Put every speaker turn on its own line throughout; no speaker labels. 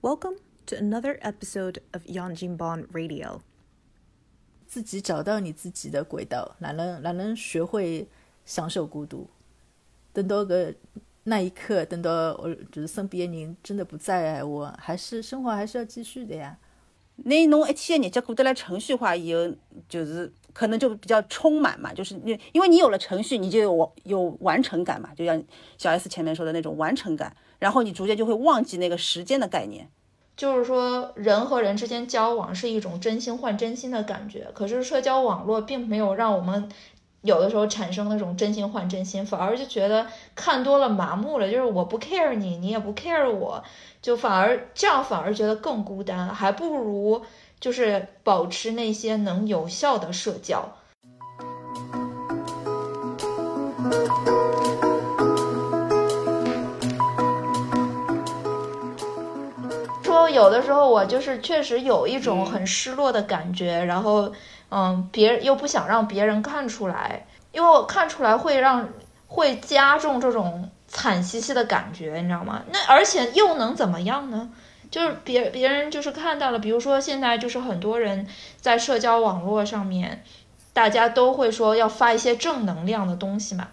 Welcome to another episode of Yanjinban Radio.
自己找到你自己的轨道，哪能哪能学会享受孤独？等到个那一刻，等到我就是身边的人真的不在，我还是生活还是要继续的呀。
那侬一天的日脚过得来程序化以后，就是可能就比较充满嘛，就是你因为你有了程序，你就有有完成感嘛，就像小 S 前面说的那种完成感，然后你逐渐就会忘记那个时间的概念。
就是说，人和人之间交往是一种真心换真心的感觉，可是社交网络并没有让我们有的时候产生那种真心换真心，反而就觉得看多了麻木了，就是我不 care 你，你也不 care 我，就反而这样反而觉得更孤单，还不如就是保持那些能有效的社交。有的时候我就是确实有一种很失落的感觉，然后嗯，别人又不想让别人看出来，因为我看出来会让会加重这种惨兮兮的感觉，你知道吗？那而且又能怎么样呢？就是别别人就是看到了，比如说现在就是很多人在社交网络上面，大家都会说要发一些正能量的东西嘛，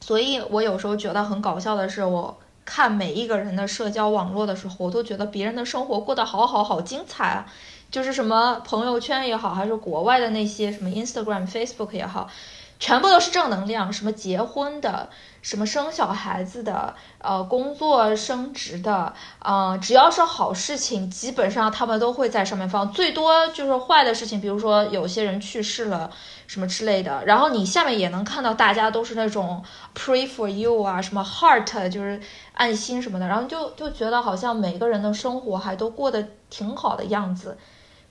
所以我有时候觉得很搞笑的是我。看每一个人的社交网络的时候，我都觉得别人的生活过得好好好精彩啊！就是什么朋友圈也好，还是国外的那些什么 Instagram、Facebook 也好，全部都是正能量，什么结婚的，什么生小孩子的，呃，工作升职的，呃，只要是好事情，基本上他们都会在上面放。最多就是坏的事情，比如说有些人去世了。什么之类的，然后你下面也能看到大家都是那种 pray for you 啊，什么 heart 就是爱心什么的，然后就就觉得好像每个人的生活还都过得挺好的样子。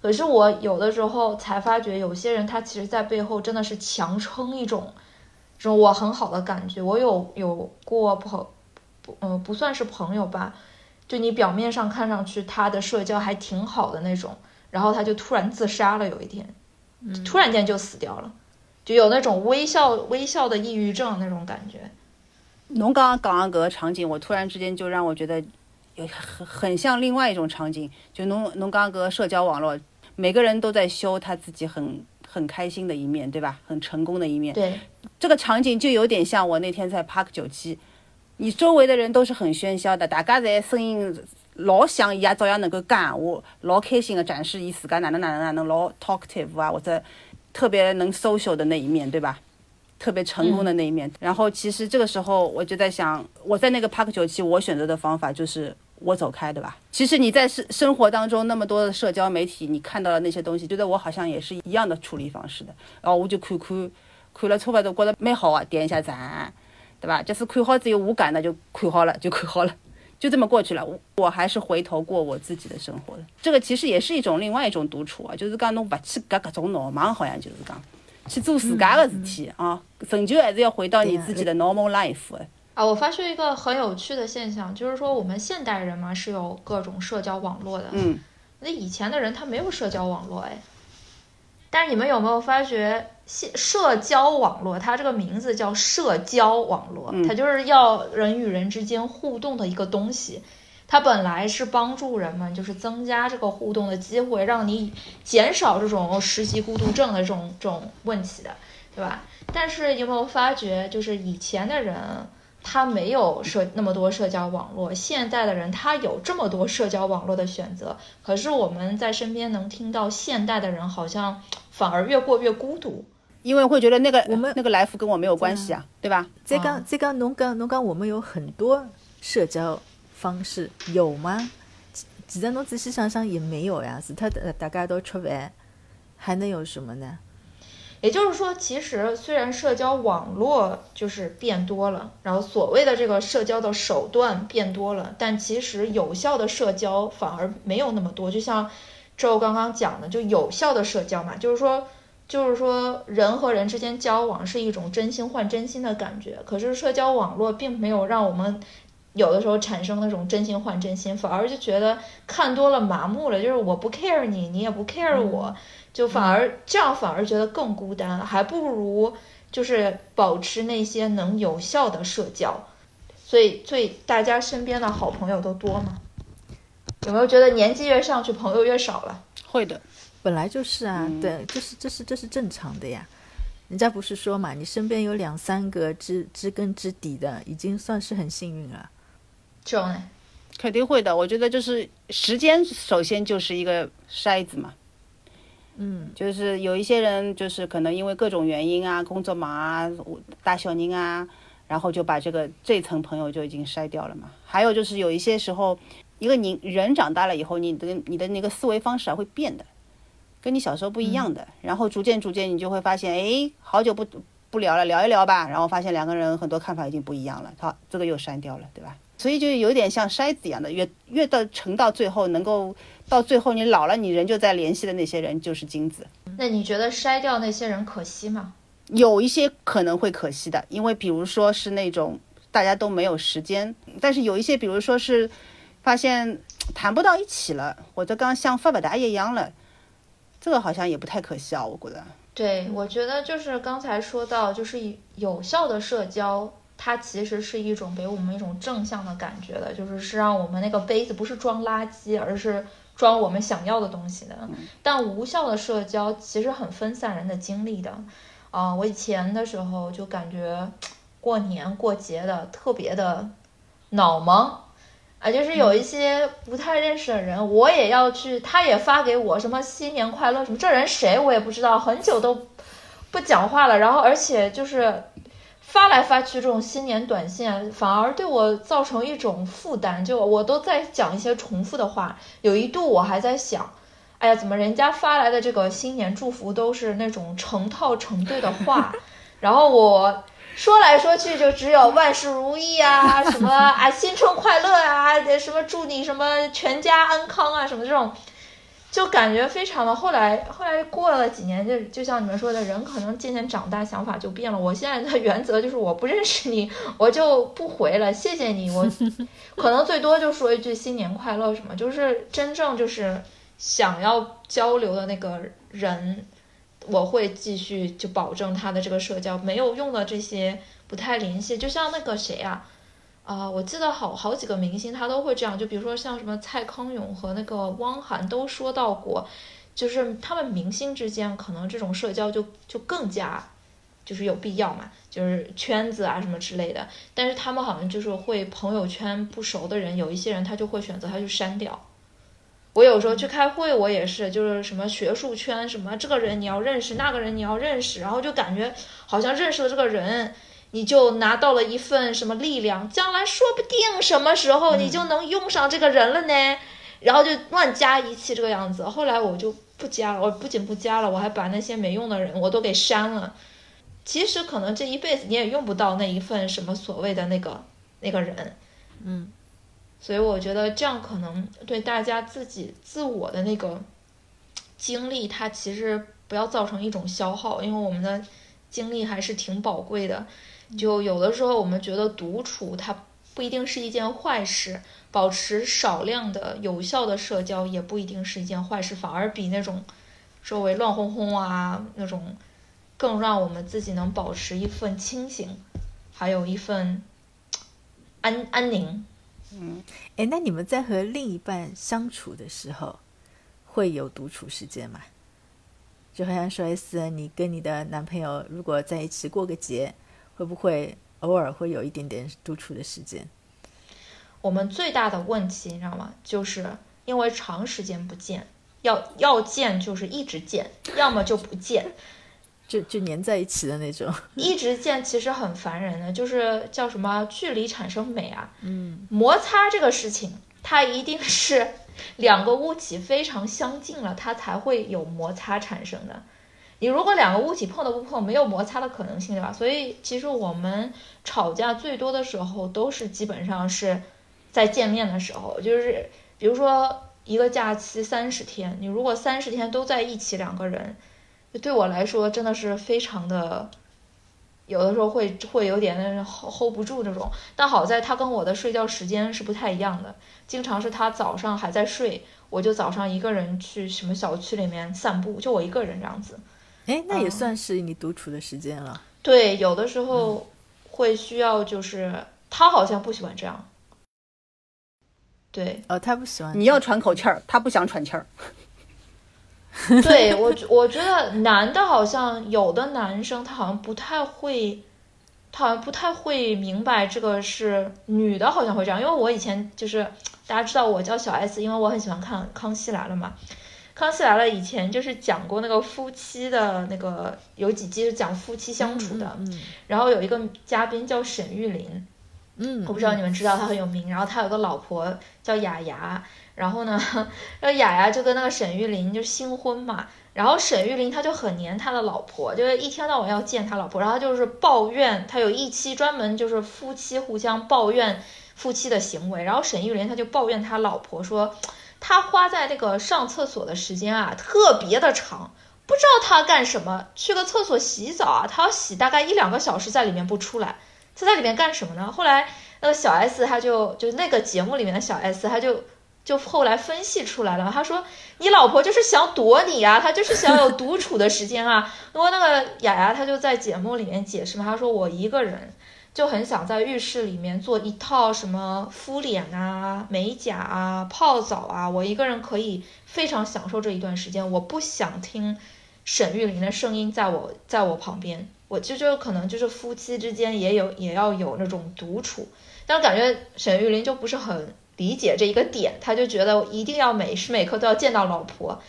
可是我有的时候才发觉，有些人他其实在背后真的是强撑一种这种我很好的感觉。我有有过朋不嗯不算是朋友吧，就你表面上看上去他的社交还挺好的那种，然后他就突然自杀了，有一天。突然间就死掉了，就有那种微笑微笑的抑郁症那种感觉。
侬刚刚讲个场景，我突然之间就让我觉得有很很像另外一种场景，就侬侬刚刚个社交网络，每个人都在修他自己很很开心的一面，对吧？很成功的一面。
对，
这个场景就有点像我那天在 Park 九七，你周围的人都是很喧嚣的，大家在声音。老响，伊也照样能够讲闲话，老开心的展示伊自家哪能哪能哪能老 talkative 啊，或者特别能 social 的那一面，对吧？特别成功的那一面。然后其实这个时候我就在想，我在那个 Park 九七，我选择的方法就是我走开，对吧？其实你在生生活当中那么多的社交媒体，你看到了那些东西，觉得我好像也是一样的处理方式的。然后我就看看，看了差不多觉得蛮好啊，点一下赞，对吧？就是看好之后无感的就看好了，就看好了。就这么过去了，我我还是回头过我自己的生活的。这个其实也是一种另外一种独处啊，就是讲侬不去搞各种闹忙，好像就是讲去做自家的事体啊，终究还是要回到你自己的 normal life。
啊，我发现一个很有趣的现象，就是说我们现代人嘛是有各种社交网络的，
嗯，
那以前的人他没有社交网络哎。但是你们有没有发觉，社社交网络它这个名字叫社交网络，它就是要人与人之间互动的一个东西。它本来是帮助人们就是增加这个互动的机会，让你减少这种实习孤独症的这种这种问题的，对吧？但是有没有发觉，就是以前的人。他没有社那么多社交网络，现在的人他有这么多社交网络的选择，可是我们在身边能听到现代的人好像反而越过越孤独，
因为会觉得那个我们那个来福跟我没有关系啊，对吧？
这个这个侬讲侬讲我们有很多社交方式有吗？其实侬仔细想想也没有呀，是他大家都吃饭，还能有什么呢？
也就是说，其实虽然社交网络就是变多了，然后所谓的这个社交的手段变多了，但其实有效的社交反而没有那么多。就像周刚刚讲的，就有效的社交嘛，就是说，就是说人和人之间交往是一种真心换真心的感觉。可是社交网络并没有让我们有的时候产生那种真心换真心，反而就觉得看多了麻木了，就是我不 care 你，你也不 care 我。就反而这样反而觉得更孤单，还不如就是保持那些能有效的社交。所以，所以大家身边的好朋友都多吗？有没有觉得年纪越上去，朋友越少了？
会的，
本来就是啊，
嗯
对，这是这是这是正常的呀。人家不是说嘛，你身边有两三个知知根知底的，已经算是很幸运了。
这种呢？
肯定会的。我觉得就是时间，首先就是一个筛子嘛。
嗯，
就是有一些人，就是可能因为各种原因啊，工作忙啊，大小宁啊，然后就把这个这层朋友就已经筛掉了嘛。还有就是有一些时候，一个你人长大了以后，你的你的那个思维方式啊会变的，跟你小时候不一样的。然后逐渐逐渐，你就会发现，哎，好久不不聊了，聊一聊吧。然后发现两个人很多看法已经不一样了，好，这个又删掉了，对吧？所以就有点像筛子一样的，越越到沉到最后，能够到最后你老了，你人就在联系的那些人就是金子。
那你觉得筛掉那些人可惜吗？
有一些可能会可惜的，因为比如说是那种大家都没有时间，但是有一些，比如说是发现谈不到一起了，或者刚像发不大一样了，这个好像也不太可惜啊，我觉得。
对，我觉得就是刚才说到，就是有效的社交，它其实是一种给我们一种正向的感觉的，就是是让我们那个杯子不是装垃圾，而是装我们想要的东西的。但无效的社交其实很分散人的精力的。啊、我以前的时候就感觉过年过节的特别的脑盲。啊，就是有一些不太认识的人，我也要去，他也发给我什么新年快乐什么，这人谁我也不知道，很久都不讲话了，然后而且就是发来发去这种新年短信啊，反而对我造成一种负担，就我都在讲一些重复的话，有一度我还在想，哎呀，怎么人家发来的这个新年祝福都是那种成套成对的话，然后我。说来说去就只有万事如意啊，什么啊新春快乐啊，什么祝你什么全家安康啊，什么这种，就感觉非常的。后来后来过了几年，就就像你们说的，人可能渐渐长大，想法就变了。我现在的原则就是我不认识你，我就不回了，谢谢你。我 可能最多就说一句新年快乐什么，就是真正就是想要交流的那个人。我会继续就保证他的这个社交没有用的这些不太联系，就像那个谁呀、啊，我记得好好几个明星他都会这样，就比如说像什么蔡康永和那个汪涵都说到过，就是他们明星之间可能这种社交就就更加就是有必要嘛，就是圈子啊什么之类的，但是他们好像就是会朋友圈不熟的人，有一些人他就会选择他去删掉。我有时候去开会，我也是，就是什么学术圈，什么这个人你要认识，那个人你要认识，然后就感觉好像认识了这个人，你就拿到了一份什么力量，将来说不定什么时候你就能用上这个人了呢，然后就乱加一气这个样子。后来我就不加了，我不仅不加了，我还把那些没用的人我都给删了。其实可能这一辈子你也用不到那一份什么所谓的那个那个人，
嗯。
所以我觉得这样可能对大家自己自我的那个经历，它其实不要造成一种消耗，因为我们的精力还是挺宝贵的。就有的时候我们觉得独处它不一定是一件坏事，保持少量的有效的社交也不一定是一件坏事，反而比那种周围乱哄哄啊那种更让我们自己能保持一份清醒，还有一份安安宁。
嗯哎，那你们在和另一半相处的时候，会有独处时间吗？就好像说 S，你跟你的男朋友如果在一起过个节，会不会偶尔会有一点点独处的时间？
我们最大的问题，你知道吗？就是因为长时间不见，要要见就是一直见，要么就不见。
就就粘在一起的那种。
一直见其实很烦人的，就是叫什么距离产生美啊。
嗯，
摩擦这个事情，它一定是两个物体非常相近了，它才会有摩擦产生的。你如果两个物体碰都不碰，没有摩擦的可能性，对吧？所以其实我们吵架最多的时候，都是基本上是在见面的时候，就是比如说一个假期三十天，你如果三十天都在一起，两个人。对我来说真的是非常的，有的时候会会有点 hold hold 不住这种。但好在他跟我的睡觉时间是不太一样的，经常是他早上还在睡，我就早上一个人去什么小区里面散步，就我一个人这样子。
哎，那也
嗯
算是你独处的时间了。
对，有的时候会需要，就是他好像不喜欢这样。对，
哦，他不喜欢。
你要喘口气儿，他不想喘气儿。
对我 觉我觉得男的好像有的男生他好像不太会，他好像不太会明白这个是女的，好像会这样。因为我以前就是大家知道我叫小 S，因为我很喜欢看《康熙来了》嘛。《康熙来了》以前就是讲过那个夫妻的那个有几集是讲夫妻相处的，
嗯
然后有一个嘉宾叫沈玉琳，
嗯，
我不知道你们知道他很有名，然后他有个老婆叫雅雅，然后呢，然后雅雅就跟那个沈玉琳就新婚嘛，然后沈玉琳他就很黏他的老婆，就是一天到晚要见他老婆，然后他就是抱怨，他有一期专门就是夫妻互相抱怨夫妻的行为，然后沈玉琳他就抱怨他老婆说，他花在那个上厕所的时间啊特别的长。不知道他干什么，去个厕所洗澡啊，他要洗大概一两个小时，在里面不出来。他在里面干什么呢？后来那个小 S 他就就那个节目里面的小 S 他就就后来分析出来了，他说你老婆就是想躲你啊，她就是想有独处的时间啊。因为那个雅雅她就在节目里面解释嘛，她说我一个人就很想在浴室里面做一套什么敷脸啊、美甲啊、泡澡啊，我一个人可以非常享受这一段时间，我不想听沈玉琳的声音在我在我旁边。我就就可能就是夫妻之间也有也要有那种独处，但感觉沈玉琳就不是很理解这一个点，他就觉得一定要每时每刻都要见到老婆。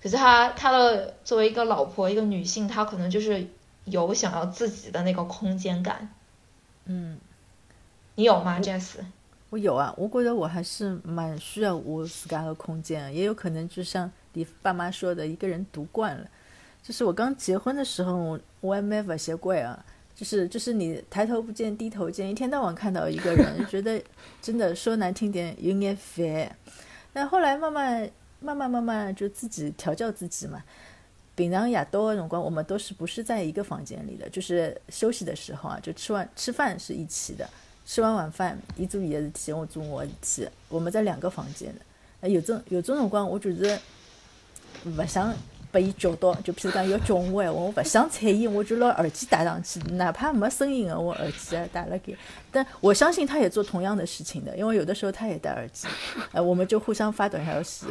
可是他他的作为一个老婆一个女性，她可能就是有想要自己的那个空间感。
嗯，
你有吗，Jess？
我有啊，我觉得我还是蛮需要我自家的空间，也有可能就像你爸妈说的，一个人独惯了。就是我刚结婚的时候，我我也没法习惯啊。就是就是你抬头不见低头见，一天到晚看到一个人，觉得真的说难听点有点烦。但后来慢慢慢慢慢慢就自己调教自己嘛。平常夜到的辰光，我们都是不是在一个房间里的，就是休息的时候啊，就吃完吃饭是一起的，吃完晚饭，伊做伊的事体，我做我的事体，我们在两个房间的。呃有种有种辰光，我觉着勿想被伊叫到，就譬如讲要叫我闲话，我勿想睬伊，我就拿耳机戴上去，哪怕没声音的，我耳机也戴了给。但我相信他也做同样的事情的，因为有的时候他也戴耳机，呃，我们就互相发短消息，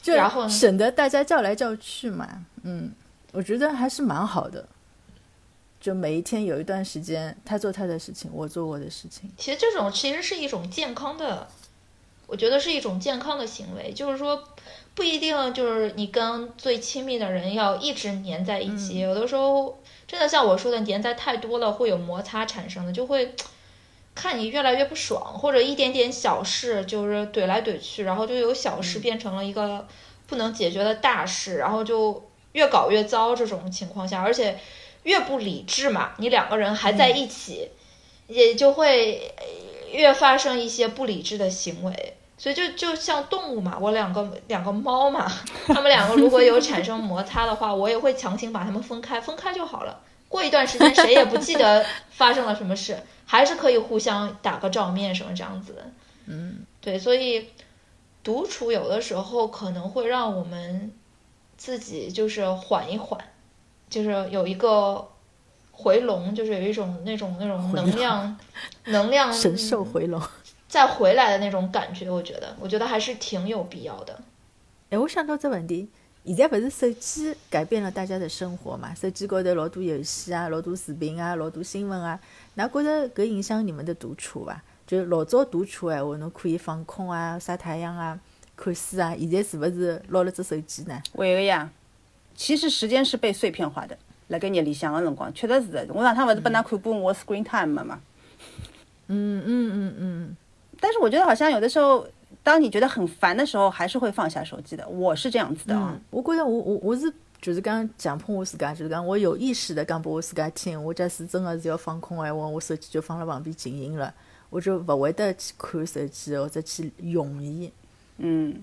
就
然后呢
省得大家叫来叫去嘛。嗯，我觉得还是蛮好的。就每一天有一段时间，他做他的事情，我做我的事情。
其实这种其实是一种健康的，我觉得是一种健康的行为，就是说不一定就是你跟最亲密的人要一直黏在一起，有的时候真的像我说的，黏在太多了会有摩擦产生的，就会看你越来越不爽，或者一点点小事就是怼来怼去，然后就由小事变成了一个不能解决的大事，然后就越搞越糟这种情况下，而且越不理智嘛，你两个人还在一起。也就会呃越发生一些不理智的行为。所以就就像动物嘛，我两个两个猫嘛，它们两个如果有产生摩擦的话，我也会强行把它们分开，分开就好了。过一段时间谁也不记得 发生了什么事，还是可以互相打个照面什么这样子的。
嗯，
对，所以独处有的时候可能会让我们自己就是缓一缓，就是有一个回笼，就是有一种那种那种能量，能量
神兽回笼。
再回来的那种感觉，我觉得，我觉得还是挺有必要的。
哎，我想到这问题，现在不是手机改变了大家的生活嘛？手机高头老多游戏啊，老多视频啊，老多新闻啊，哪觉着搿影响你们的独处伐？就老早独处闲话，侬可以放空啊，晒太阳啊，看书啊，现在是勿是拿了只手机呢？
会个呀，其实时间是被碎片化的。辣盖日里向个辰光，确实是的。我上趟勿是拨㑚看过我 screen time 嘛？
嗯嗯嗯嗯，
但是我觉得好像有的时候，当你觉得很烦的时候，还是会放下手机的。我是这样子的啊。
嗯，我觉得我我我是就是讲强迫我自家，就是讲我有意识的讲拨我自家听。我假使真的是要放空闲话，我手机就放在旁边静音了，我就不会得去看手机或者去用伊。
嗯，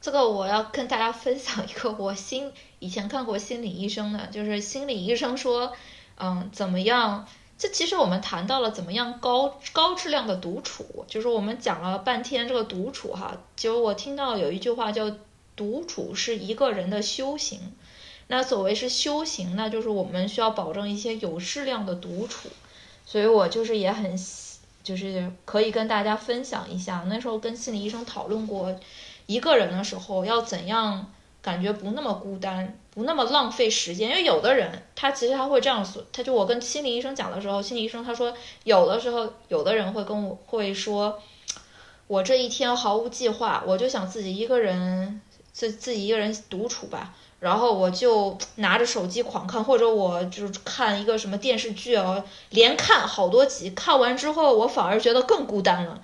这个我要跟大家分享一个我心以前看过心理医生的，就是心理医生说，嗯，怎么样？这其实我们谈到了怎么样高高质量的独处，就是我们讲了半天这个独处哈，就我听到有一句话叫“独处是一个人的修行”。那所谓是修行，那就是我们需要保证一些有质量的独处。所以我就是也很就是可以跟大家分享一下。那时候跟心理医生讨论过，一个人的时候要怎样感觉不那么孤单，不那么浪费时间。因为有的人他其实他会这样说，他就我跟心理医生讲的时候，心理医生他说有的时候有的人会跟我会说，我这一天毫无计划，我就想自己一个人自自己一个人独处吧。然后我就拿着手机狂看，或者我就是看一个什么电视剧哦，连看好多集，看完之后我反而觉得更孤单了，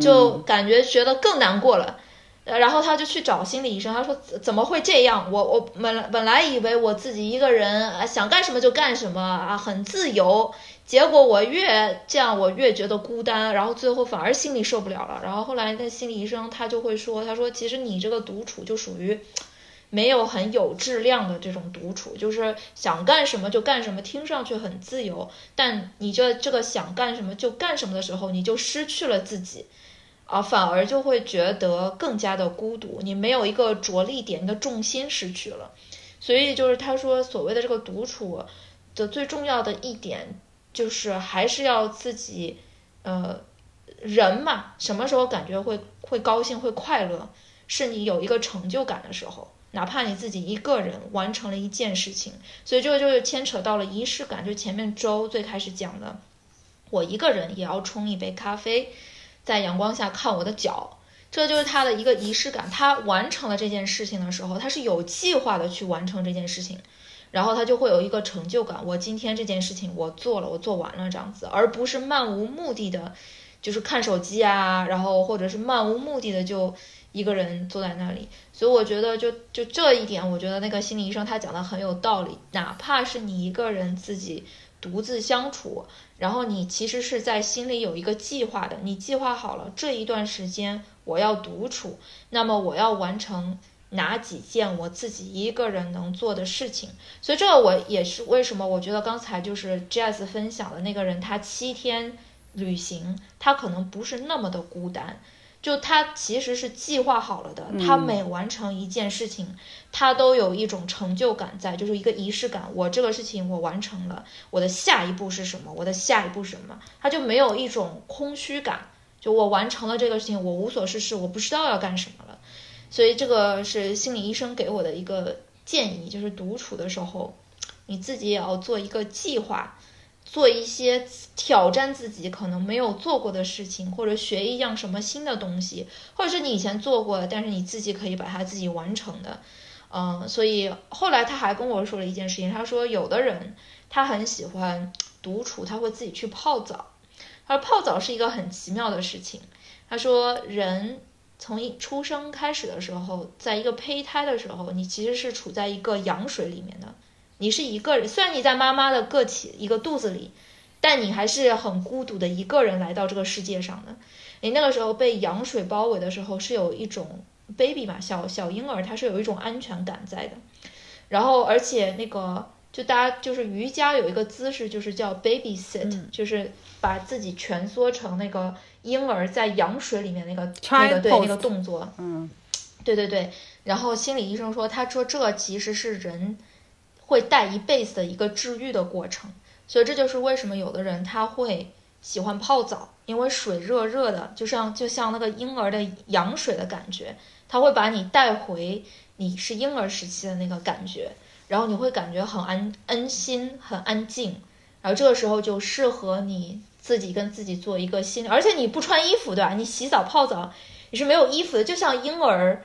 就感觉觉得更难过了。然后他就去找心理医生，他说怎么会这样？我我本来本来以为我自己一个人啊，想干什么就干什么啊，很自由。结果我越这样，我越觉得孤单，然后最后反而心里受不了了。然后后来那心理医生他就会说，他说其实你这个独处就属于。没有很有质量的这种独处，就是想干什么就干什么，听上去很自由，但你这这个想干什么就干什么的时候，你就失去了自己，啊，反而就会觉得更加的孤独，你没有一个着力点，你的重心失去了。所以就是他说所谓的这个独处的最重要的一点，就是还是要自己，呃，人嘛，什么时候感觉会会高兴会快乐，是你有一个成就感的时候。哪怕你自己一个人完成了一件事情，所以这个就是牵扯到了仪式感。就前面周最开始讲的，我一个人也要冲一杯咖啡，在阳光下看我的脚，这就是他的一个仪式感。他完成了这件事情的时候，他是有计划的去完成这件事情，然后他就会有一个成就感。我今天这件事情我做了，我做完了这样子，而不是漫无目的的，就是看手机啊，然后或者是漫无目的的就。一个人坐在那里，所以我觉得就就这一点，我觉得那个心理医生他讲的很有道理。哪怕是你一个人自己独自相处，然后你其实是在心里有一个计划的，你计划好了这一段时间我要独处，那么我要完成哪几件我自己一个人能做的事情。所以这个我也是为什么我觉得刚才就是 Jazz 分享的那个人，他七天旅行，他可能不是那么的孤单。就他其实是计划好了的，他每完成一件事情，他都有一种成就感在，就是一个仪式感。我这个事情我完成了，我的下一步是什么？我的下一步是什么？他就没有一种空虚感。就我完成了这个事情，我无所事事，我不知道要干什么了。所以这个是心理医生给我的一个建议，就是独处的时候，你自己也要做一个计划。做一些挑战自己可能没有做过的事情，或者学一样什么新的东西，或者是你以前做过的，但是你自己可以把它自己完成的，嗯，所以后来他还跟我说了一件事情，他说有的人他很喜欢独处，他会自己去泡澡，他说泡澡是一个很奇妙的事情，他说人从一出生开始的时候，在一个胚胎的时候，你其实是处在一个羊水里面的。你是一个人，虽然你在妈妈的个体一个肚子里，但你还是很孤独的一个人来到这个世界上的。你那个时候被羊水包围的时候，是有一种 baby 嘛，小小婴儿，他是有一种安全感在的。然后，而且那个就大家就是瑜伽有一个姿势，就是叫 baby sit，就是把自己蜷缩成那个婴儿在羊水里面那个那个对那个动作。
嗯，
对对对。然后心理医生说，他说这其实是人。会带一辈子的一个治愈的过程，所以这就是为什么有的人他会喜欢泡澡，因为水热热的，就像就像那个婴儿的羊水的感觉，他会把你带回你是婴儿时期的那个感觉，然后你会感觉很安安心、很安静，然后这个时候就适合你自己跟自己做一个心理，而且你不穿衣服，对吧？你洗澡泡澡你是没有衣服的，就像婴儿。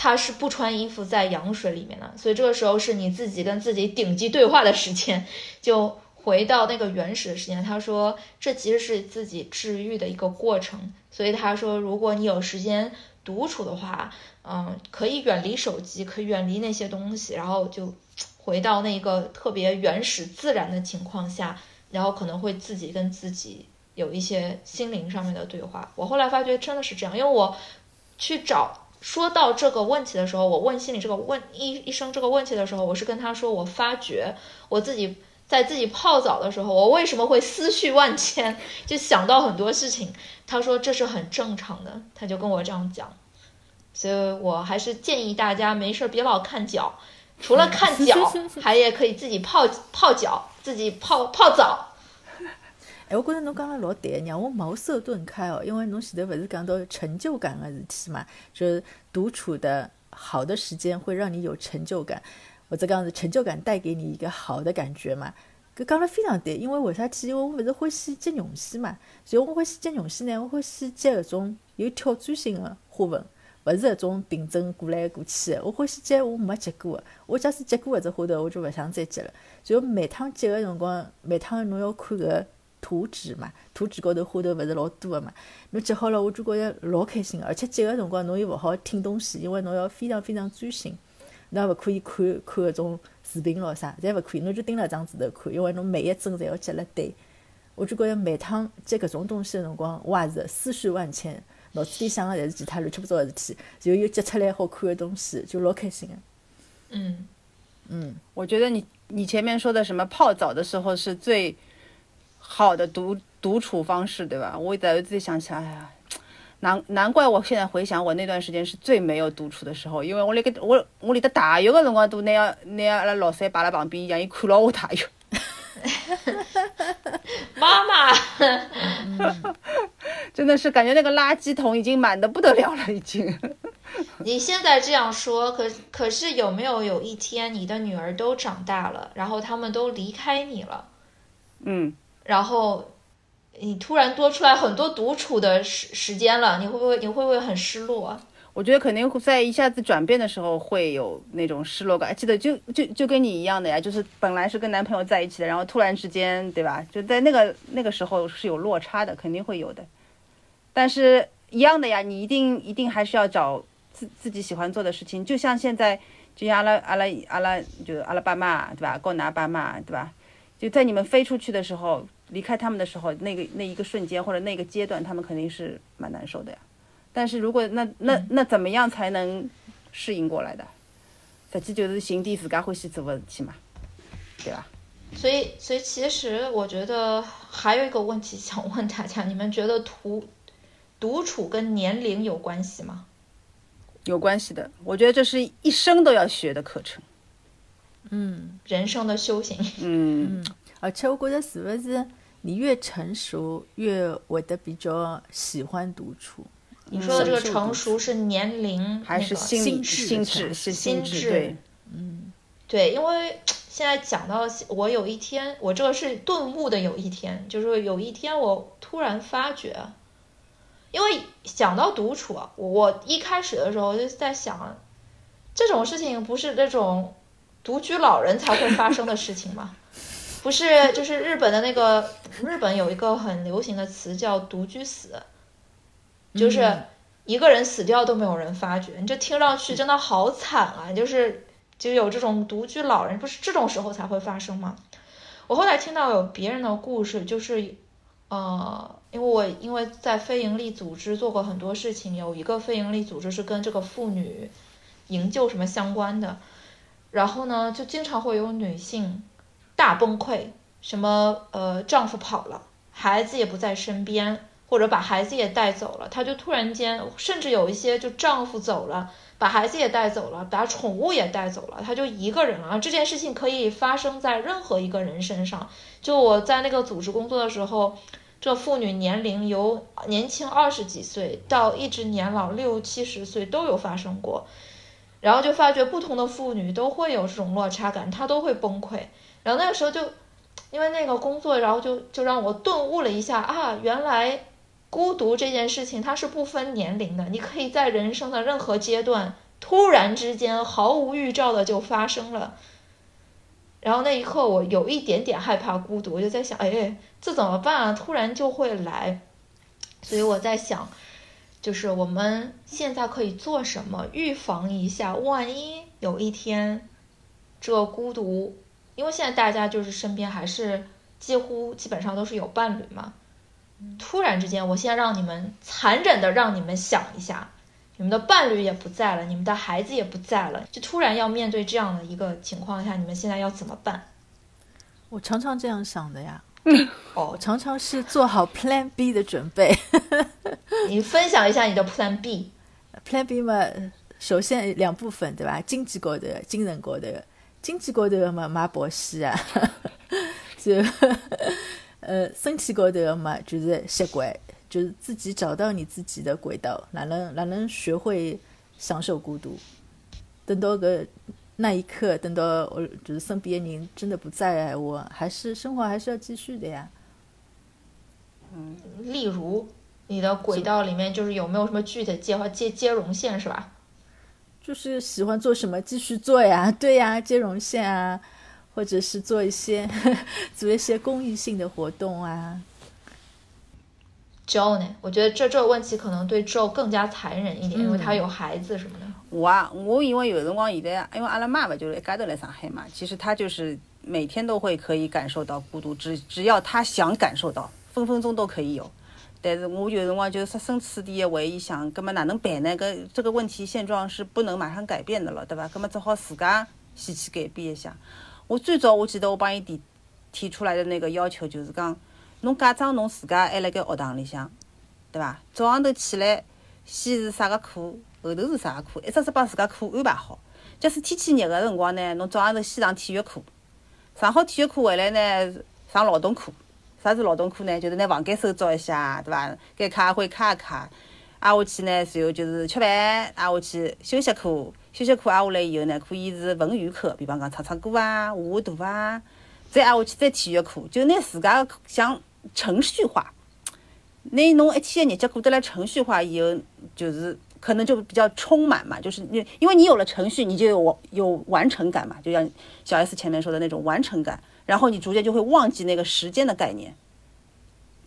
他是不穿衣服在羊水里面的，所以这个时候是你自己跟自己顶级对话的时间，就回到那个原始的时间。他说，这其实是自己治愈的一个过程。所以他说，如果你有时间独处的话，嗯，可以远离手机，可以远离那些东西，然后就回到那个特别原始自然的情况下，然后可能会自己跟自己有一些心灵上面的对话。我后来发觉真的是这样，因为我去找。说到这个问题的时候，我问心理这个问医医生这个问题的时候，我是跟他说，我发觉我自己在自己泡澡的时候，我为什么会思绪万千，就想到很多事情。他说这是很正常的，他就跟我这样讲。所以我还是建议大家没事别老看脚，除了看脚，还也可以自己泡泡脚，自己泡泡澡。
哎，我觉着侬讲了老对，让我茅塞顿开哦。因为侬前头勿是讲到成就感个事体嘛，就是独处的好的时间会让你有成就感，或者讲是成就感带给你一个好的感觉嘛。搿讲了非常对，因为为啥体？因为我勿是欢喜接绒线嘛，就我欢喜接绒线呢，我欢喜接搿种有挑战性个花纹，勿是搿种平整过来过去个。我欢喜接我没接过个，我假使接过搿只花头，我就勿想再接了。就每趟接个辰光，每趟侬要看搿。图纸嘛，图纸高头花头勿是老多个嘛，侬接好了，我就觉着老开心个，而且接个辰光侬又勿好听东西，因为侬要非常非常专心，侬也勿可以看看搿种视频咯啥，侪勿可以，侬就盯辣张纸头看，因为侬每一帧侪要接了对。我就觉着每趟接搿种东西个辰光，我也是思绪万千，脑子里想个侪是其他乱七八糟个事体，然后又接出来好看个东西，就老开心个。
嗯
嗯，
我觉得你你前面说的什么泡澡的时候是最。好的独独处方式，对吧？我在自己想起来，哎呀，难难怪我现在回想，我那段时间是最没有独处的时候，因为我那个我我里的大浴的辰光都那样那样，阿拉老三摆辣旁边，一样伊看牢我大浴。
妈妈，
真的是感觉那个垃圾桶已经满的不得了了，已经。
你现在这样说，可可是有没有有一天你的女儿都长大了，然后他们都离开你了？
嗯。
然后，你突然多出来很多独处的时时间了，你会不会你会不会很失落？
我觉得肯定会在一下子转变的时候会有那种失落感。记得就就就跟你一样的呀，就是本来是跟男朋友在一起的，然后突然之间，对吧？就在那个那个时候是有落差的，肯定会有的。但是一样的呀，你一定一定还是要找自自己喜欢做的事情。就像现在，就像阿拉阿拉阿拉，就阿拉爸妈，对吧？够拿爸妈，对吧？就在你们飞出去的时候。离开他们的时候，那个那一个瞬间或者那个阶段，他们肯定是蛮难受的呀。但是如果那那那怎么样才能适应过来的？实际就是寻点自家欢喜做的事体嘛，对吧？
所以，所以其实我觉得还有一个问题想问大家：你们觉得独独处跟年龄有关系吗？
有关系的，我觉得这是一生都要学的课程。
嗯，
人生的修行。
嗯，
而且我觉得是不是？你越成熟，越我的比较喜欢独处。
你说的这个成熟是年龄
还是心
心
智？是心
智。
对，
嗯，
对，因为现在讲到我有一天，我这个是顿悟的。有一天，就是有一天我突然发觉，因为想到独处啊，我一开始的时候就在想，这种事情不是那种独居老人才会发生的事情吗？不是，就是日本的那个，日本有一个很流行的词叫“独居死”，就是一个人死掉都没有人发觉，你这听上去真的好惨啊！就是就有这种独居老人，不是这种时候才会发生吗？我后来听到有别人的故事，就是呃，因为我因为在非营利组织做过很多事情，有一个非营利组织是跟这个妇女营救什么相关的，然后呢，就经常会有女性。大崩溃，什么呃，丈夫跑了，孩子也不在身边，或者把孩子也带走了，她就突然间，甚至有一些就丈夫走了，把孩子也带走了，把宠物也带走了，她就一个人了。这件事情可以发生在任何一个人身上。就我在那个组织工作的时候，这妇女年龄由年轻二十几岁到一直年老六七十岁都有发生过，然后就发觉不同的妇女都会有这种落差感，她都会崩溃。然后那个时候就，因为那个工作，然后就就让我顿悟了一下啊，原来孤独这件事情它是不分年龄的，你可以在人生的任何阶段突然之间毫无预兆的就发生了。然后那一刻我有一点点害怕孤独，我就在想，哎，这怎么办啊？突然就会来，所以我在想，就是我们现在可以做什么预防一下，万一有一天这孤独。因为现在大家就是身边还是几乎基本上都是有伴侣嘛，突然之间，我现在让你们残忍的让你们想一下，你们的伴侣也不在了，你们的孩子也不在了，就突然要面对这样的一个情况下，你们现在要怎么办？
我常常这样想的呀，
哦，
常常是做好 Plan B 的准备。
你分享一下你的 Plan B？Plan
B 嘛，首先两部分对吧？经济高头、精神高头。经济高头嘛，买保险啊，就 呃，身体高头嘛，就是习惯，就是自己找到你自己的轨道，哪能哪能学会享受孤独。等到个那一刻，等到我就是身边人真的不在，我还是生活还是要继续的呀。
嗯例如，你的轨道里面就是有没有什么具体接接接绒线是吧？
就是喜欢做什么继续做呀，对呀，接绒线啊，或者是做一些 做一些公益性的活动啊。
Joe 呢？我觉得这这个问题可能对 Joe 更加残忍一点，因为他有孩子什么的。
我啊，我因为有辰光现在，因为阿拉妈妈就是一家头来上海嘛，其实他就是每天都会可以感受到孤独，只只要他想感受到，分分钟都可以有。但是我有辰光就设身处地的为伊想，葛么哪能办呢？搿这个问题现状是不能马上改变的了，对伐？葛么只好自家先去改变一下。我最早我记得我帮伊提提出来的那个要求就是讲，侬假装侬自家还辣盖学堂里向，对伐？早上头起来，先是啥个课，后头是啥个课，一只只帮自家课安排好。假使天气热个辰光呢，侬早上头先上体育课，上好体育课回来呢，上劳动课。啥是劳动课呢？就是拿房间收拾一下，对伐？该卡会卡一卡，挨下去呢，然后就是吃饭，挨下去休息课，休息课挨下来以后呢，可以是文娱课，比方讲唱唱歌啊、画画图啊，再挨下去再体育课，就拿自家个像程序化，拿侬一天的日脚过得来程序化以后，就是可能就比较充满嘛，就是你因为你有了程序，你就有有完成感嘛，就像小 S 前面说的那种完成感。然后你逐渐就会忘记那个时间的概念，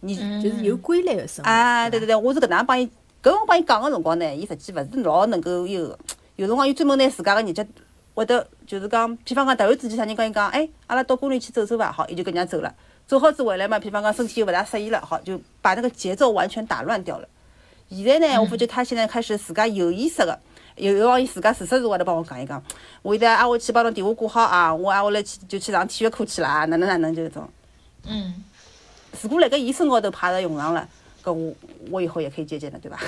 你
就是有规律的生活。
啊，对
对
对对，我是搿能帮伊，搿我帮伊讲个辰光呢，伊实际勿是老能够有，有辰光伊专门拿自家个日脚会得就是讲，比方讲突然之间啥人跟伊讲，哎，阿拉到公园去走走伐？好，伊就搿能样走了。走好子回来嘛，比方讲身体又勿大适宜了，好，就把那个节奏完全打乱掉了。现在呢，我发觉他现在开始自家有意识个。有辰光伊自家时时时会得帮我讲一讲，我现在挨下去帮侬电话挂好啊，我挨下来去就去上体育课去了啊，哪能哪能就搿种。
嗯，
如果辣盖伊身高头派上用场了，搿我我以后也可以借鉴的，对吧？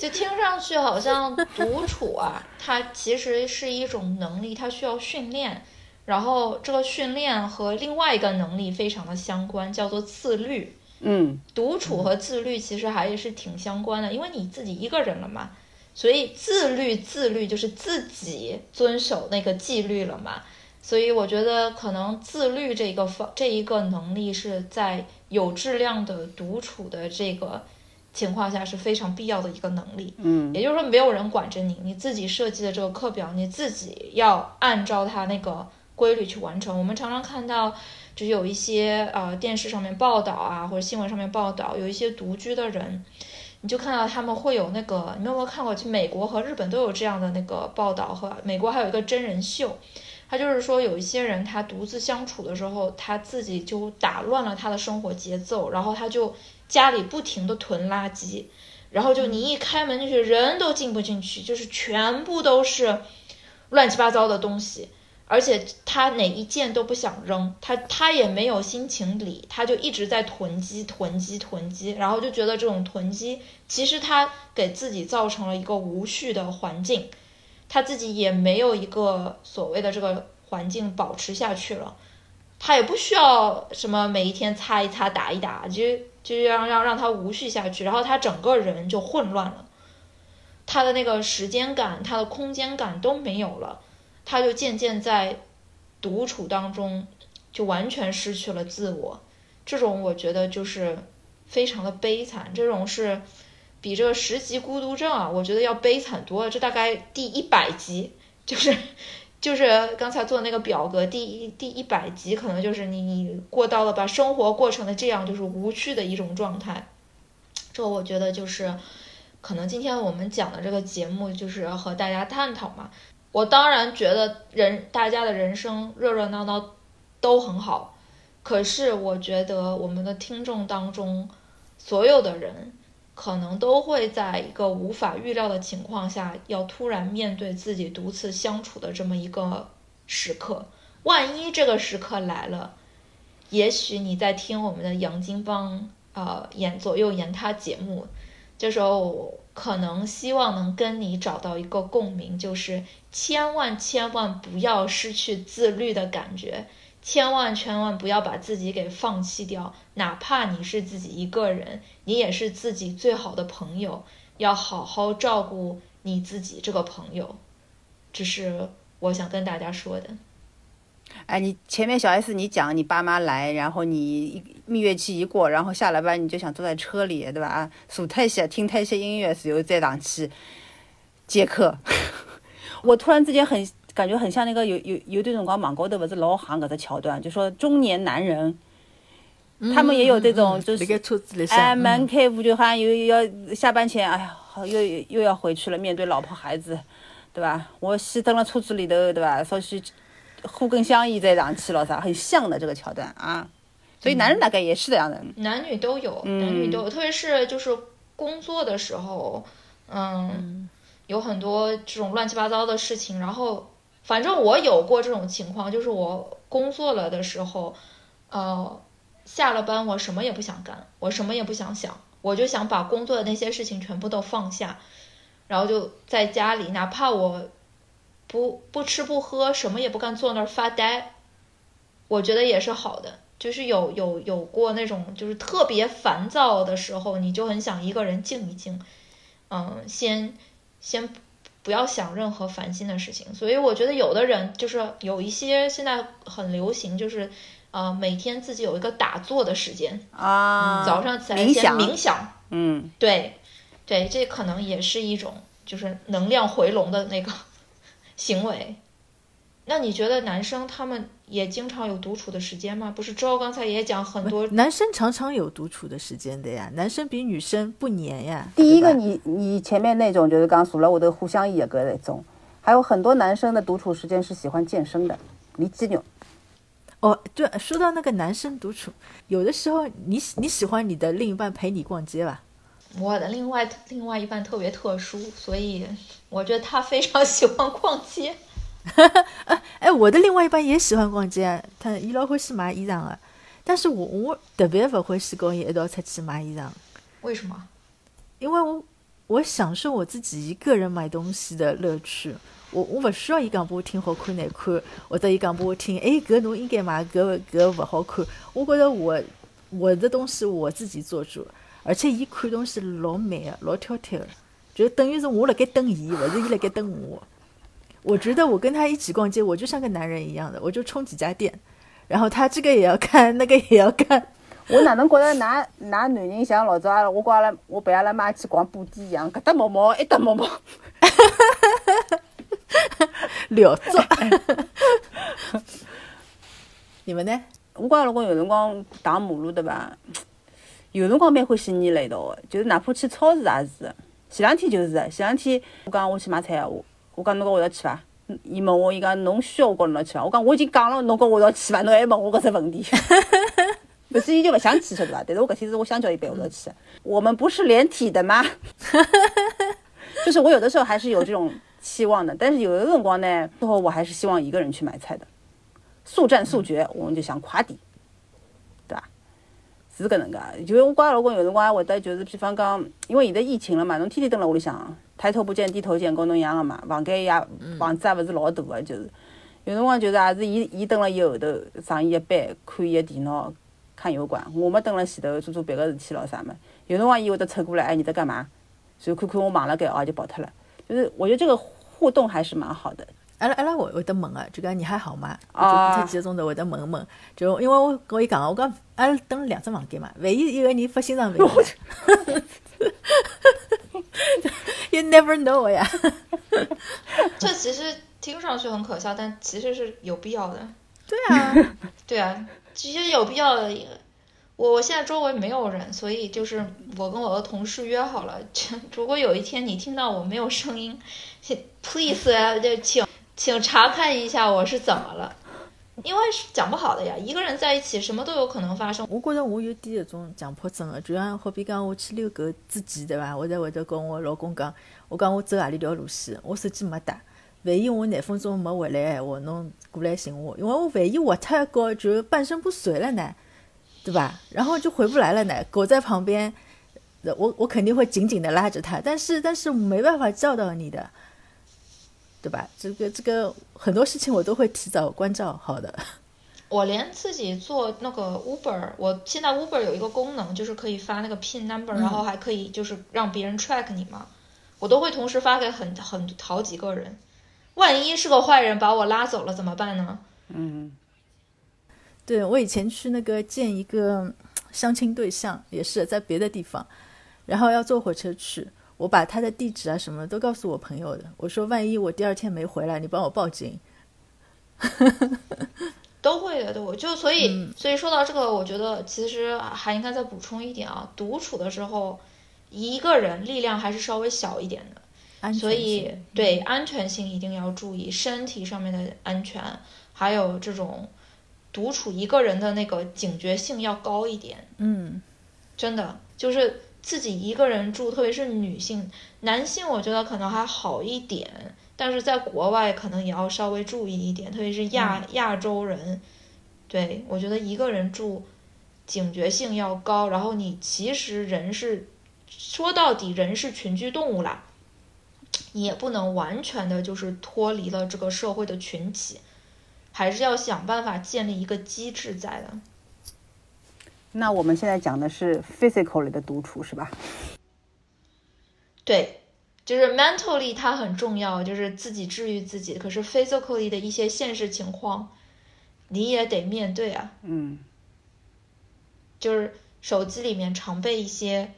就听上去好像独处啊，它其实是一种能力，它需要训练，然后这个训练和另外一个能力非常的相关，叫做自律。
嗯，
独处和自律其实还是挺相关的，因为你自己一个人了嘛，所以自律自律就是自己遵守那个纪律了嘛。所以我觉得可能自律这个方这一个能力是在有质量的独处的这个情况下是非常必要的一个能力。
嗯，
也就是说没有人管着你，你自己设计的这个课表，你自己要按照它那个规律去完成。我们常常看到。就是有一些呃电视上面报道啊，或者新闻上面报道，有一些独居的人，你就看到他们会有那个，你们有没有看过？去美国和日本都有这样的那个报道，和美国还有一个真人秀，他就是说有一些人他独自相处的时候，他自己就打乱了他的生活节奏，然后他就家里不停的囤垃圾，然后就你一开门进去人都进不进去，就是全部都是乱七八糟的东西。而且他哪一件都不想扔，他他也没有心情理，他就一直在囤积、囤积、囤积，然后就觉得这种囤积其实他给自己造成了一个无序的环境，他自己也没有一个所谓的这个环境保持下去了，他也不需要什么每一天擦一擦、打一打，就就让让让他无序下去，然后他整个人就混乱了，他的那个时间感、他的空间感都没有了。他就渐渐在独处当中就完全失去了自我，这种我觉得就是非常的悲惨。这种是比这个十级孤独症啊，我觉得要悲惨多了。这大概第一百集，就是就是刚才做的那个表格，第一第一百集可能就是你你过到了把生活过成了这样就是无趣的一种状态。这我觉得就是可能今天我们讲的这个节目就是和大家探讨嘛。我当然觉得人大家的人生热热闹闹都很好，可是我觉得我们的听众当中所有的人可能都会在一个无法预料的情况下，要突然面对自己独自相处的这么一个时刻。万一这个时刻来了，也许你在听我们的杨金邦呃演左右言他节目，这时候可能希望能跟你找到一个共鸣，就是千万千万不要失去自律的感觉，千万千万不要把自己给放弃掉，哪怕你是自己一个人，你也是自己最好的朋友，要好好照顾你自己这个朋友，这是我想跟大家说的。
哎，你前面小 S 你讲你爸妈来，然后你蜜月期一过，然后下了班你就想坐在车里，对吧？啊，数太些，听太些音乐，然后再上去接客。我突然之间很感觉很像那个有有有段辰光网高头不是老行搿只桥段，就说中年男人，他们也有这种就是
那个车子里
哎，
向，
门
嗯
开户就好像又又要下班前，哎呀，好又又要回去了，面对老婆孩子，对吧？我先蹲了车子里头，对吧？稍许呼根香烟再上去了啥，很像的这个桥段啊。所以男人大概也是这样的，
男女都有，
嗯
男女都有，特别是就是工作的时候，嗯，有很多这种乱七八糟的事情。然后，反正我有过这种情况，就是我工作了的时候，呃，下了班我什么也不想干，我什么也不想想，我就想把工作的那些事情全部都放下，然后就在家里，哪怕我不不吃不喝，什么也不干，坐那儿发呆，我觉得也是好的。就是有有有过那种就是特别烦躁的时候，你就很想一个人静一静，嗯，先先不要想任何烦心的事情。所以我觉得有的人就是有一些现在很流行，就是呃每天自己有一个打坐的时间，
啊，
早上起来先
冥想
冥想，
嗯，
对对，这可能也是一种就是能量回笼的那个 行为。那你觉得男生他们也经常有独处的时间吗？不是周刚才也讲很多
男生常常有独处的时间的呀，男生比女生不黏呀。
第一个你你前面那种就是刚数了我的互相野格那种，还有很多男生的独处时间是喜欢健身的，离肌肉。
哦，对，说到那个男生独处，有的时候你喜你喜欢你的另一半陪你逛街吧？
我的另外另外一半特别特殊，所以我觉得他非常喜欢逛街。
哎，我的另外一半也喜欢逛街，他伊老欢喜买衣裳的，但是我我特别不欢喜跟伊一道出去买衣裳，
为什么？
因为我我享受我自己一个人买东西的乐趣。我我不需要伊讲拨我听好看难看，或者伊讲拨我听，哎，搿侬应该买，搿搿勿好看。我觉得我我的东西我自己做主，而且伊看东西老慢个，老挑剔个，就等于是我辣盖等伊，勿是伊辣盖等我。我觉得我跟他一起逛街，我就像个男人一样的，我就冲几家店，然后他这个也要看，那个也要看。
我哪能觉得㑚㑚男人像老早阿拉我跟阿拉我陪阿拉妈去逛布店一样，搿搭摸摸，一搭摸摸。
聊作。你们呢？
我跟阿拉老公有辰光打马路对伐？有辰光蛮欢喜腻辣一道的，就是哪怕去超市也是。前两天就是，前两天我讲我去买菜啊，我我讲侬跟我一道去伐？伊问我，伊讲侬需要我跟侬一道去伐？我讲我已经讲了，侬跟我要去伐？侬还问我搿只问题？不是，伊就勿想去，晓得伐？但是我搿天是我想叫伊陪我一道去。我们不是连体的吗？就是我有的时候还是有这种期望的，但是有的辰光呢，最后我还是希望一个人去买菜的，速战速决，我们就想快点，对伐？是搿能介，就是我跟阿拉老公有辰光还会得就是，比方讲，因为现在疫情了嘛，侬天天蹲辣屋里向，抬头不见低头见，跟侬一样个嘛，房间也房子也勿是老大个，就是有辰光就是也是伊伊蹲辣伊后头上伊个班，看伊个电脑，看油管，我么蹲辣前头做做别个事体咯啥么，有辰光伊会得凑过来，哎你在干嘛？然后看看我忙辣盖，哦就跑脱了。就是我觉得这个互动还是蛮好的。
阿拉阿拉会会得问个，就讲你还好吗？就
啊
过脱几个钟头会得问一问，就因为我跟伊讲，我讲阿拉蹲了两只房间嘛，万一一个人发心脏病 ，you never know 呀。
这其实听上去很可笑，但其实是有必要的。
对啊，
对啊，其实有必要的。我我现在周围没有人，所以就是我跟我的同事约好了，就如果有一天你听到我没有声音，please 啊，就请请查看一下我是怎么了，因为是讲不好的呀，一个人在一起什么都有可能发生。
我觉着我有点这种强迫症的，就像好比讲我去遛狗之前对伐，我才会得跟我老公讲，我讲我走何里条路线，我手机没带，万一我廿分钟没回来闲话，侬过来寻我，因为我万一滑脱一高就半身不遂了呢，对吧？然后就回不来了呢，狗在旁边，我我肯定会紧紧的拉着它，但是但是没办法叫到你的，对吧？这个这个很多事情我都会提早关照好的。
我连自己做那个 Uber，我现在 Uber 有一个功能，就是可以发那个 PIN number，、然后还可以就是让别人 track 你嘛，我都会同时发给很很好几个人。万一是个坏人把我拉走了怎么办呢？
嗯，
对我以前去那个见一个相亲对象，也是在别的地方，然后要坐火车去，我把他的地址啊什么都告诉我朋友的。我说万一我第二天没回来，你帮我报警。
都会的，都会。就所以，所以说到这个，我觉得其实还应该再补充一点啊，独处的时候，一个人力量还是稍微小一点的。所以对安全性一定要注意，身体上面的安全，还有这种独处一个人的那个警觉性要高一点。
嗯，
真的就是自己一个人住，特别是女性，男性我觉得可能还好一点，但是在国外可能也要稍微注意一点，特别是亚、亚洲人，对我觉得一个人住警觉性要高，然后你其实人是说到底人是群居动物啦，你也不能完全的就是脱离了这个社会的群体，还是要想办法建立一个机制在的。
那我们现在讲的是 physically 的独处是吧？
对，就是 mentally 它很重要，就是自己治愈自己。可是 physically 的一些现实情况，你也得面对啊。
嗯，
就是手机里面常备一些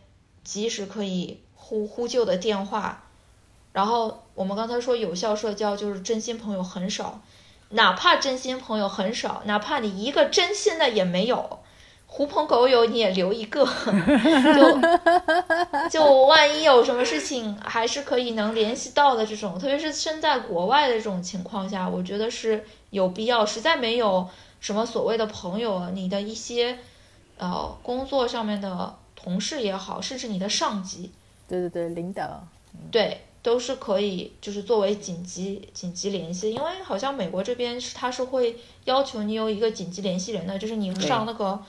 及时可以呼呼救的电话，然后我们刚才说有效社交就是真心朋友很少，哪怕真心朋友很少，哪怕你一个真心的也没有，狐朋狗友你也留一个，就就万一有什么事情，还是可以能联系到的这种，特别是身在国外的这种情况下，我觉得是有必要，实在没有什么所谓的朋友啊，你的一些。呃，工作上面的同事也好，甚至你的上级，
对对对，领导，
对，都是可以，就是作为紧急紧急联系。因为好像美国这边是他是会要求你有一个紧急联系人的，就是你上那个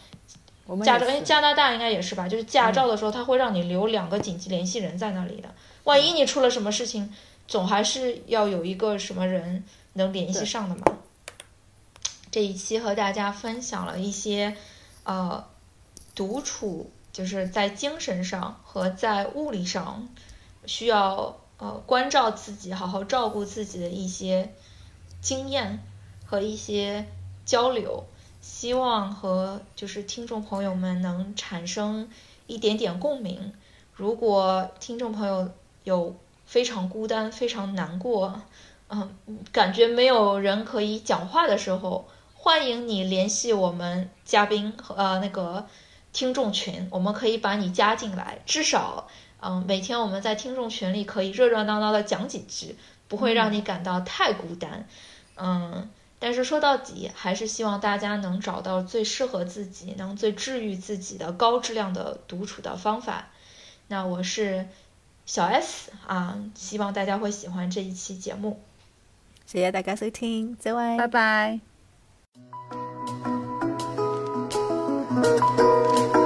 我们
驾照，哎，加拿大应该也是吧？就是驾照的时候，他会让你留两个紧急联系人在那里的。万一你出了什么事情，总还是要有一个什么人能联系上的嘛。这一期和大家分享了一些，呃，独处就是在精神上和在物理上需要呃关照自己、好好照顾自己的一些经验和一些交流，希望和就是听众朋友们能产生一点点共鸣。如果听众朋友有非常孤单、非常难过，嗯，感觉没有人可以讲话的时候，欢迎你联系我们嘉宾和呃那个听众群，我们可以把你加进来，至少嗯每天我们在听众群里可以热热闹闹的讲几句，不会让你感到太孤单，嗯。但是说到底，还是希望大家能找到最适合自己、能最治愈自己的高质量的独处的方法。那我是小 S 啊，希望大家会喜欢这一期节目。
谢谢大家收听，再会。
拜拜。
Thank